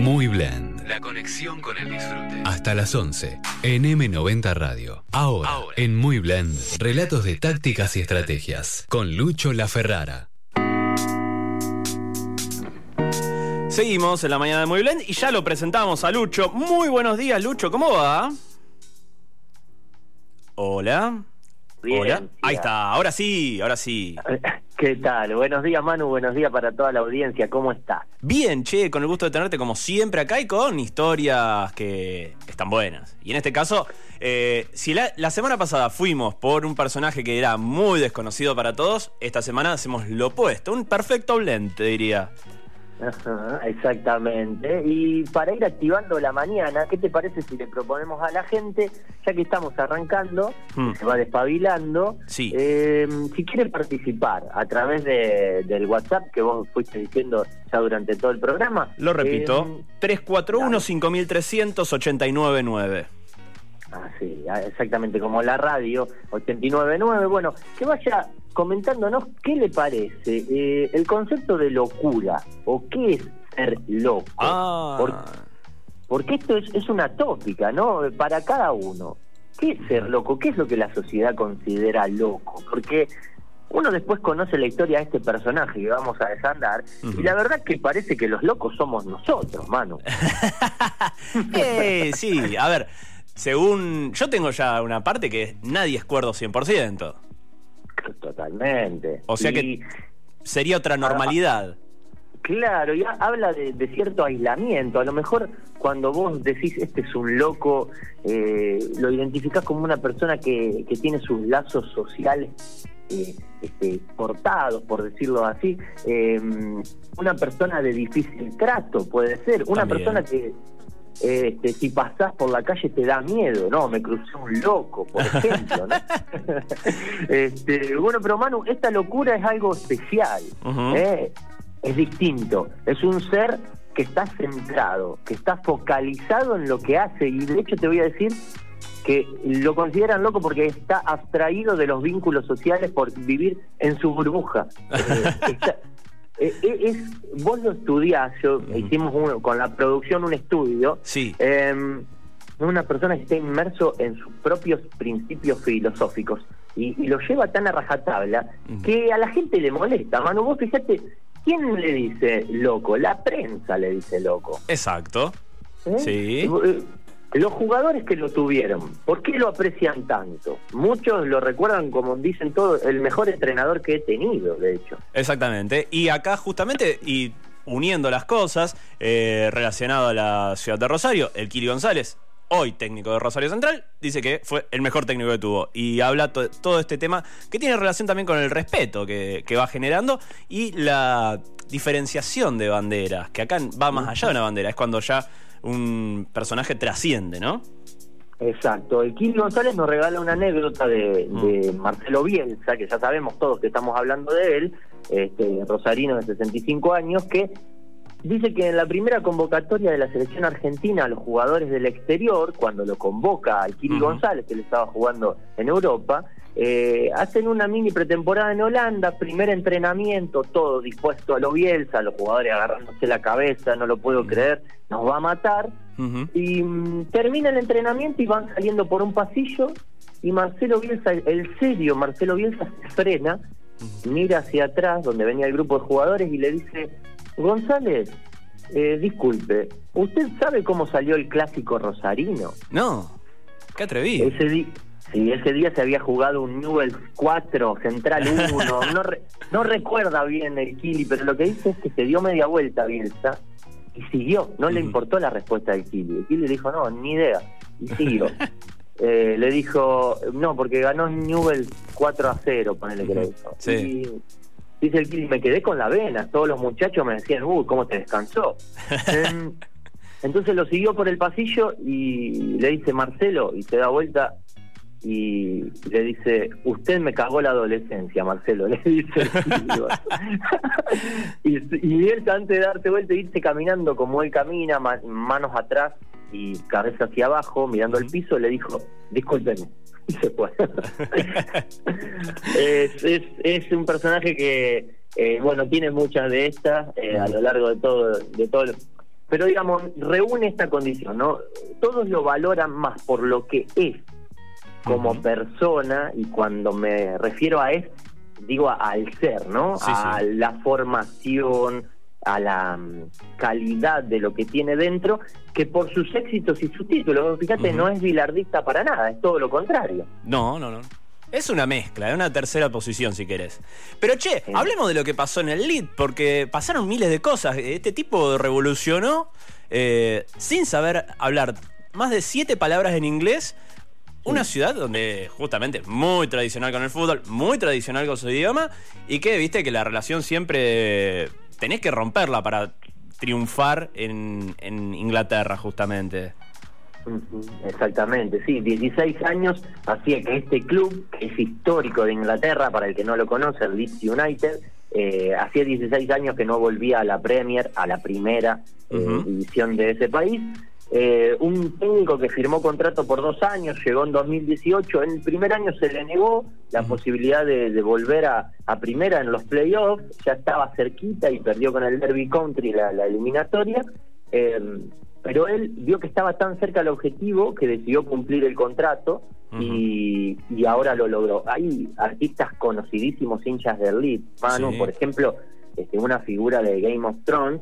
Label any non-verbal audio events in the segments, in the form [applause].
Muy Blend. La conexión con el disfrute. Hasta las 11 en M90 Radio. Ahora, en Muy Blend, relatos de tácticas y estrategias con Lucho La Ferrara. Seguimos en la mañana de Muy Blend y ya lo presentamos a Lucho. Muy buenos días, Lucho, ¿cómo va? Hola. Bien, Hola. bien. Ahí está, ahora sí, ahora sí. [laughs] ¿Qué tal? Buenos días, Manu. Buenos días para toda la audiencia. ¿Cómo estás? Bien, che, con el gusto de tenerte como siempre acá y con historias que están buenas. Y en este caso, eh, si la, la semana pasada fuimos por un personaje que era muy desconocido para todos, esta semana hacemos lo opuesto, un perfecto blend, te diría. Ajá, exactamente. Y para ir activando la mañana, ¿qué te parece si le proponemos a la gente, ya que estamos arrancando, Hmm. se va despabilando, Sí. eh, si quiere participar a través de- del WhatsApp que vos fuiste diciendo ya durante todo el programa? Lo repito, eh, 341-5300-899. Ah, sí, ah, exactamente, como la radio 899. Bueno, que vaya comentándonos qué le parece eh, el concepto de locura o qué es ser loco. Ah, Por- porque esto es, es una tópica, ¿no? Para cada uno. ¿Qué es ser loco? ¿Qué es lo que la sociedad considera loco? Porque uno después conoce la historia de este personaje que vamos a desandar y la verdad que parece que los locos somos nosotros, Manu. [laughs] Eh, sí, a ver, según. Yo tengo ya una parte que nadie es cuerdo 100%. Totalmente. O sea Y- que sería otra normalidad. Claro, y ha- habla de, de cierto aislamiento. A lo mejor cuando vos decís este es un loco, eh, lo identificás como una persona que, que tiene sus lazos sociales eh, este, cortados, por decirlo así. Eh, una persona de difícil trato, puede ser. Una También. persona que este, si pasás por la calle te da miedo, ¿no? Me crucé un loco, por [laughs] ejemplo, ¿no? [laughs] este, bueno, pero Manu, esta locura es algo especial. ¿eh? Es distinto. Es un ser que está centrado, que está focalizado en lo que hace. Y de hecho te voy a decir que lo consideran loco porque está abstraído de los vínculos sociales por vivir en su burbuja. [laughs] Eh, está- eh, eh, es, vos lo estudiás, yo, hicimos un- con la producción un estudio, Sí. eh, una persona que está inmerso en sus propios principios filosóficos y, y lo lleva tan a rajatabla que a la gente le molesta. Manu, vos fíjate, ¿quién le dice loco? La prensa le dice loco. Exacto. ¿eh? Sí. Los jugadores que lo tuvieron, ¿por qué lo aprecian tanto? Muchos lo recuerdan como dicen todos, el mejor entrenador que he tenido, de hecho. Exactamente. Y acá justamente, y uniendo las cosas, eh, relacionado a la ciudad de Rosario, el Kili González, hoy técnico de Rosario Central, dice que fue el mejor técnico que tuvo. Y habla to- todo este tema que tiene relación también con el respeto que, que va generando y la diferenciación de banderas, que acá va más allá de una bandera, es cuando ya un personaje trasciende, ¿no? Exacto. El Kili González nos regala una anécdota de, Mm. de Marcelo Bielsa, que ya sabemos todos que estamos hablando de él, este, rosarino de 65 años, que dice que en la primera convocatoria de la selección argentina a los jugadores del exterior, cuando lo convoca al Ujú. González, que él estaba jugando en Europa, eh, hacen una mini pretemporada en Holanda, primer entrenamiento, todo dispuesto a lo Bielsa, los jugadores agarrándose la cabeza, no lo puedo creer, nos va a matar. Y mm, termina el entrenamiento y van saliendo por un pasillo y Marcelo Bielsa, el serio Marcelo Bielsa se frena, mira hacia atrás donde venía el grupo de jugadores y le dice, González, eh, disculpe, ¿usted sabe cómo salió el clásico rosarino? No, qué atrevido. Ese, sí, ese día se había jugado un Newell 4, Central 1, [laughs] no, re- no recuerda bien el Kili, pero lo que dice es que se dio media vuelta Bielsa y siguió, no le importó la respuesta del Kili. El Kili le dijo, no, ni idea, y siguió. [laughs] Eh, le dijo, no, porque ganó Newell 4 a 0, ponele que dijo. Sí. Y dice el Kili, me quedé con la vena, todos los muchachos me decían, uy, ¿cómo te descansó? [laughs] Entonces lo siguió por el pasillo y le dice Marcelo y se da vuelta y le dice, usted me cagó la adolescencia, Marcelo, [laughs] le dice. [laughs] y, y él antes de darse vuelta e irse caminando como él camina, ma- manos atrás y cabeza hacia abajo, mirando el piso, le dijo, discúlpeme. [laughs] Y se fue. es, es, es un personaje que, eh, bueno, tiene muchas de estas eh, a lo largo de todo, de todo el- pero digamos, reúne esta condición, ¿no? Todos lo valoran más por lo que es como persona, y cuando me refiero a es, digo al ser, ¿no? a la formación, a la mm, calidad de lo que tiene dentro, que por sus éxitos y sus títulos, fíjate, no es bilardista para nada, es todo lo contrario. No, no, no. Es una mezcla, es una tercera posición si querés. Pero che, hablemos de lo que pasó en el lead, porque pasaron miles de cosas. Este tipo revolucionó eh, sin saber hablar más de siete palabras en inglés. Una ciudad donde justamente muy tradicional con el fútbol, muy tradicional con su idioma, y que viste que la relación siempre tenés que romperla para triunfar en, en Inglaterra, justamente. Exactamente, sí, 16 años hacía que este club, que es histórico de Inglaterra, para el que no lo conoce, el Leeds United, eh, hacía 16 años que no volvía a la Premier, a la primera eh, división de ese país. Eh, un técnico que firmó contrato por dos años, llegó en 2018, en el primer año se le negó la posibilidad de, volver a, primera en los playoffs, ya estaba cerquita y perdió con el Derby Country la, la eliminatoria. Eh, pero él vio que estaba tan cerca del objetivo que decidió cumplir el contrato y, ahora lo logró. Hay artistas conocidísimos hinchas del Leeds, Manu, por ejemplo, este, una figura de Game of Thrones,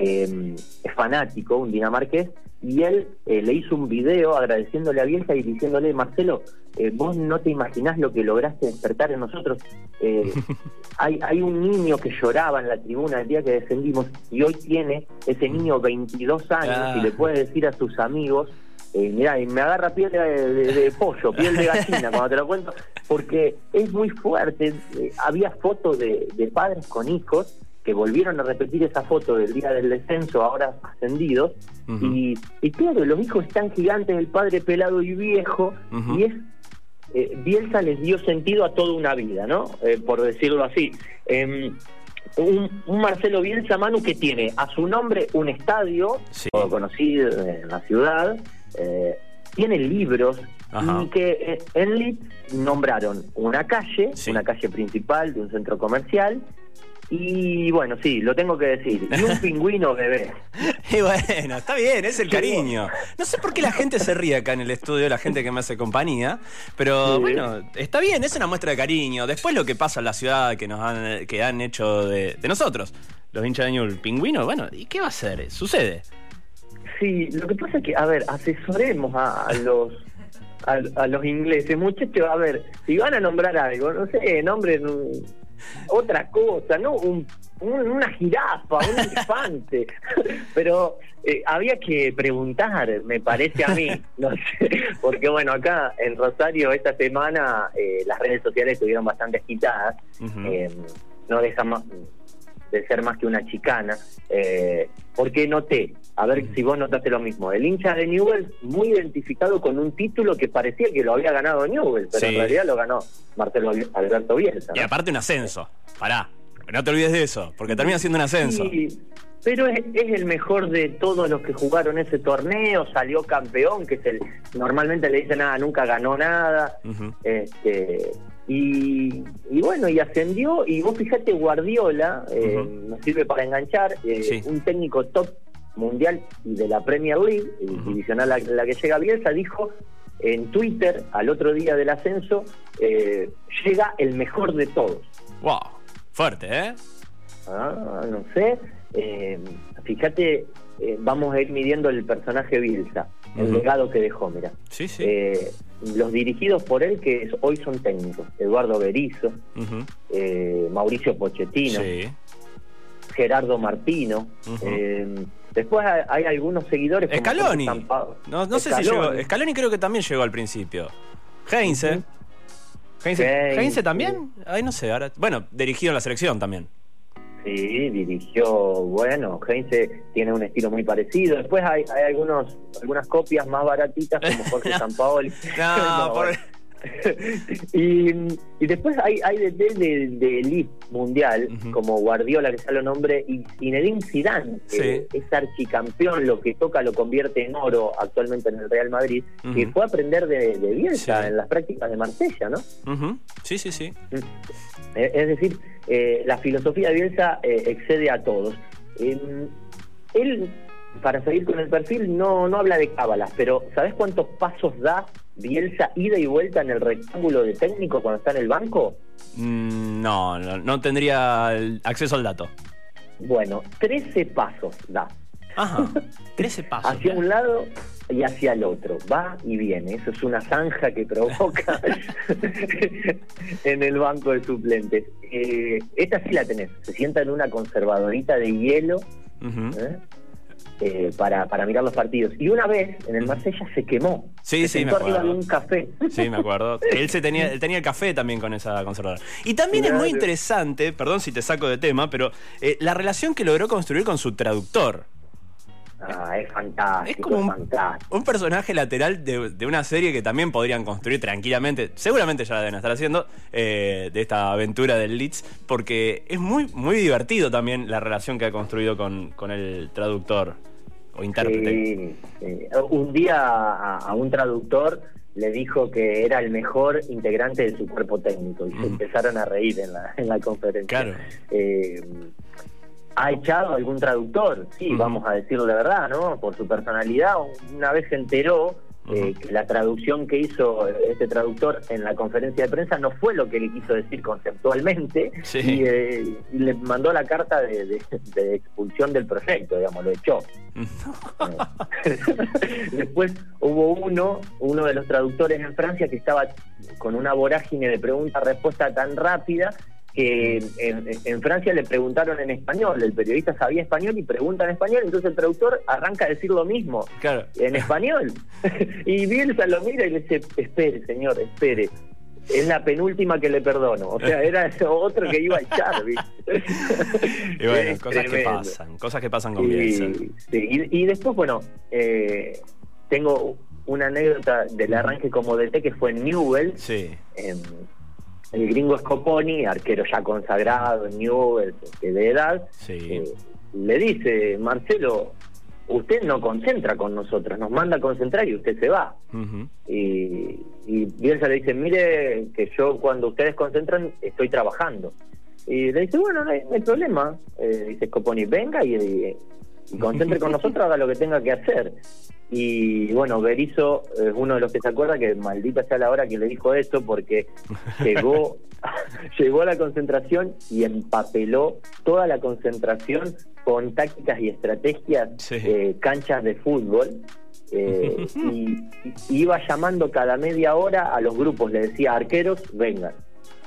eh, es fanático, un dinamarqués, y él eh, le hizo un video agradeciéndole a Bielsa y diciéndole, Marcelo, eh, vos no te imaginás lo que lograste despertar en nosotros. Eh, [laughs] hay, hay un niño que lloraba en la tribuna el día que descendimos y hoy tiene ese niño 22 años y le puede decir a sus amigos, eh, mirá, y me agarra piel de, pollo, piel de gallina cuando te lo cuento, porque es muy fuerte. había fotos de, de padres con hijos que volvieron a repetir esa foto del día del descenso, ahora ascendidos, y, y, claro, los hijos están gigantes, el padre pelado y viejo, y es eh, Bielsa les dio sentido a toda una vida, ¿no? Eh, por decirlo así. Em, un, Marcelo Bielsa Manu que tiene a su nombre un estadio conocido en la ciudad, eh, tiene libros y que en Leeds nombraron una calle, una calle principal de un centro comercial y bueno, sí, lo tengo que decir. Y un [laughs] pingüino bebé. y bueno, está bien, es el cariño. No sé por qué la gente se ríe acá en el estudio, la gente que me hace compañía, pero bueno, está bien, es una muestra de cariño. Después lo que pasa en la ciudad que nos han, que han hecho de, nosotros, los hinchas de el pingüino, bueno, ¿y qué va a hacer? Sucede. Sí, lo que pasa es que, a ver, asesoremos a, los a, los ingleses. Muchachos, a ver, si van a nombrar algo, no sé, nombren [laughs] otra cosa, ¿no? Un, una jirafa, un [laughs] elefante. Pero eh, había que preguntar, me parece a mí, no sé, porque bueno, acá en Rosario esta semana eh, las redes sociales estuvieron bastante agitadas, eh, no deja más de ser más que una chicana, porque noté, a ver si vos notaste lo mismo, el hincha de Newell muy identificado con un título que parecía que lo había ganado Newell, pero en realidad lo ganó Marcelo Alberto Bielsa. Y aparte un ascenso, pará, no te olvides de eso, porque termina siendo un ascenso. Sí, pero es, el mejor de todos los que jugaron ese torneo, salió campeón, que es el normalmente le dicen nada, nunca ganó nada. este, y, bueno, y ascendió, y vos fijate, Guardiola, eh, nos sirve para enganchar, eh, un técnico top mundial y de la Premier League, divisional la, la que llega Bielsa, dijo en Twitter al otro día del ascenso, eh, llega el mejor de todos. ¡Wow! Fuerte, ¿eh? Ah, no sé. Eh, fíjate, eh, vamos a ir midiendo el personaje Bielsa, el legado que dejó, mira. Sí, sí. los dirigidos por él, que hoy son técnicos, Eduardo Berizzo, Mauricio Pochettino, Gerardo Martino. Después hay, algunos seguidores. Scaloni. No, no sé si llegó. Scaloni creo que también llegó al principio. Heinze. Heinze. Heinze también. Ay, no sé. Ahora... Bueno, dirigió la selección también. Sí, dirigió, bueno, Heinze tiene un estilo muy parecido. Después hay, hay algunos, algunas copias más baratitas como Jorge no. [laughs] Sampaoli. No, [laughs] por... y, y, después hay, hay de, de, de elite mundial, como Guardiola, que ya lo nombre, y Zinedine Zidane, que es archicampeón, lo que toca lo convierte en oro actualmente en el Real Madrid, que fue a aprender de, de Bielsa en las prácticas de Marsella, ¿no? Sí, sí, sí. Mm. Eh, es decir, eh, la filosofía de Bielsa eh, excede a todos. él para seguir con el perfil, no, no habla de cábalas, pero ¿sabes cuántos pasos da Bielsa ida y vuelta en el rectángulo de técnico cuando está en el banco? Mm, no, no, tendría acceso al dato. Bueno, 13 pasos da. Ajá, [laughs] 13 pasos. hacia un lado y hacia el otro, va y viene. Eso es una zanja que provoca [laughs] en el banco de suplentes. Eh, esta sí la tenés. Se sienta en una conservadorita de hielo. Eh, para, para mirar los partidos. Y una vez en el Marsella se quemó. Sí, sí, me acuerdo. de un café. Sí, me acuerdo. [laughs] Él se tenía, él tenía el café también con esa conservadora. Y también es muy interesante, perdón si te saco de tema, pero eh, la relación que logró construir con su traductor. Ah, es fantástico. Es como un, personaje lateral de, una serie que también podrían construir tranquilamente. Seguramente ya la deben estar haciendo. Eh, de esta aventura del Leeds. Porque es muy, muy divertido también la relación que ha construido con, con el traductor o intérprete. Un día a, un traductor le dijo que era el mejor integrante de su cuerpo técnico y se empezaron a reír en la, en la conferencia. Claro. Eh, ¿Ha echado algún traductor? Sí, vamos a decirlo de verdad, ¿no? Por su personalidad. Una vez se enteró eh, que la traducción que hizo este traductor en la conferencia de prensa no fue lo que le quiso decir conceptualmente eh, y, le mandó la carta de, expulsión del proyecto, digamos, lo echó. [laughs] Después hubo uno, uno de los traductores en Francia que estaba con una vorágine de pregunta-respuesta tan rápida que en, Francia le preguntaron en español, el periodista sabía español y pregunta en español, entonces el traductor arranca a decir lo mismo en español. [laughs] y Bielsa lo mira y le dice, espere, señor, espere. Es la penúltima que le perdono. O sea, era [laughs] otro que iba a echar, [laughs] y bueno, cosas que pasan, cosas que pasan con Bielsa. y, después, bueno, eh, tengo una anécdota del arranque como DT que fue en Newell. Sí el gringo Scoponi, arquero ya consagrado en Newell, de edad, eh, le dice, Marcelo, usted no concentra con nosotros, nos manda a concentrar y usted se va. Y, y Bielsa le dice, mire que yo cuando ustedes concentran estoy trabajando. Y le dice, bueno, no hay, problema. Eh, dice Scoponi, venga y, y concentre con [laughs] nosotros, haga lo que tenga que hacer. Y bueno, Berizzo es uno de los que se acuerda que maldita sea la hora que le dijo eso porque [laughs] llegó, [laughs] llegó a la concentración y empapeló toda la concentración con tácticas y estrategias, eh, canchas de fútbol. Eh, y, iba llamando cada media hora a los grupos, le decía arqueros, vengan,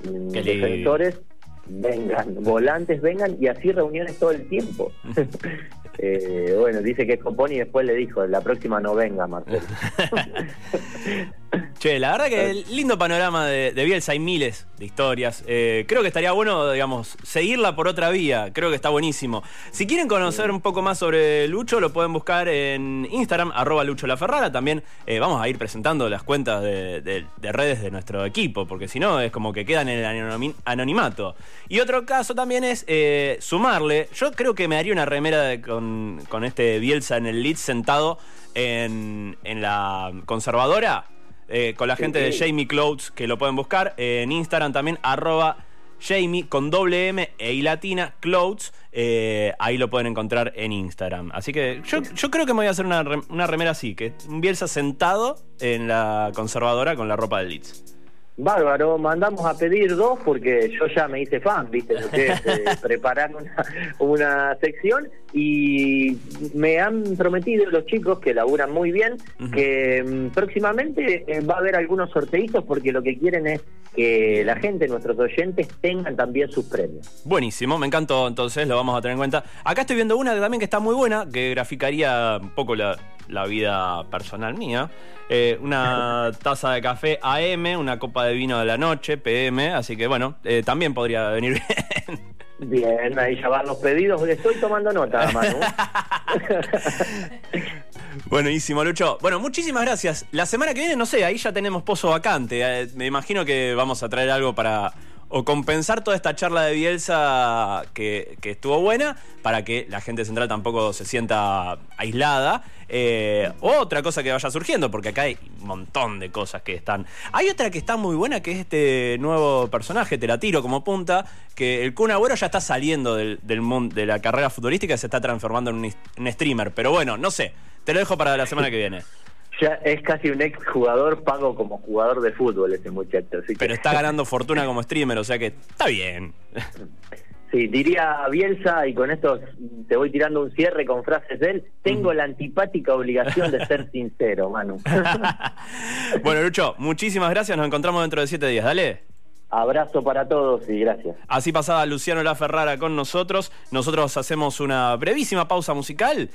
defensores, vengan, volantes, vengan, y así reuniones todo el tiempo. [laughs] Eh, bueno, dice que es Componi y después le dijo, la próxima no venga, Marcelo. [laughs] che, la verdad que lindo panorama de, Bielsa, hay miles de historias. Eh, creo que estaría bueno, digamos, seguirla por otra vía, creo que está buenísimo. Si quieren conocer un poco más sobre Lucho, lo pueden buscar en Instagram, arroba Lucho La Ferrara. También eh, vamos a ir presentando las cuentas de, redes de nuestro equipo, porque si no es como que quedan en el anonimato. Y otro caso también es sumarle, yo creo que me daría una remera con con, este Bielsa en el lead sentado en, la conservadora, eh, con la gente de Jamie Clouds, que lo pueden buscar. en Instagram también, arroba Jamie con doble M e I latina, Clouds. Eh, ahí lo pueden encontrar en Instagram. Así que yo, creo que me voy a hacer una, una remera así, que un Bielsa sentado en la conservadora con la ropa de Leeds. Bárbaro, mandamos a pedir dos porque yo ya me hice fan, ¿viste? Lo que es eh, [laughs] preparar una, sección y me han prometido los chicos que laburan muy bien que mm, próximamente eh, va a haber algunos sorteitos porque lo que quieren es que la gente, nuestros oyentes, tengan también sus premios. Buenísimo, me encantó, entonces lo vamos a tener en cuenta. Acá estoy viendo una también que está muy buena, que graficaría un poco la, la vida personal mía. Eh, una [laughs] taza de café AM, una copa de vino de la noche, PM, así que bueno, eh, también podría venir bien. Bien, ahí ya van los pedidos, estoy tomando nota, Manu. [laughs] Buenísimo, Lucho. Bueno, muchísimas gracias. La semana que viene, no sé, ahí ya tenemos pozo vacante. Eh, me imagino que vamos a traer algo para o compensar toda esta charla de Bielsa que, estuvo buena para que la gente central tampoco se sienta aislada. eh, otra cosa que vaya surgiendo, porque acá hay un montón de cosas que están. Hay otra que está muy buena, que es este nuevo personaje, te la tiro como punta, que el Kun Agüero ya está saliendo del, mundo de la carrera futbolística y se está transformando en un, streamer. Pero bueno, no sé, te lo dejo para la semana que viene. Ya es casi un ex jugador pago como jugador de fútbol ese muchacho. Pero está [laughs] ganando fortuna como streamer, o sea que está bien. Sí, diría Bielsa, y con esto te voy tirando un cierre con frases de él, tengo la antipática obligación de ser sincero, Manu. [laughs] bueno, Lucho, muchísimas gracias, nos encontramos dentro de siete días, dale. Abrazo para todos y gracias. Así pasaba Luciano La Ferrara con nosotros. Nosotros hacemos una brevísima pausa musical.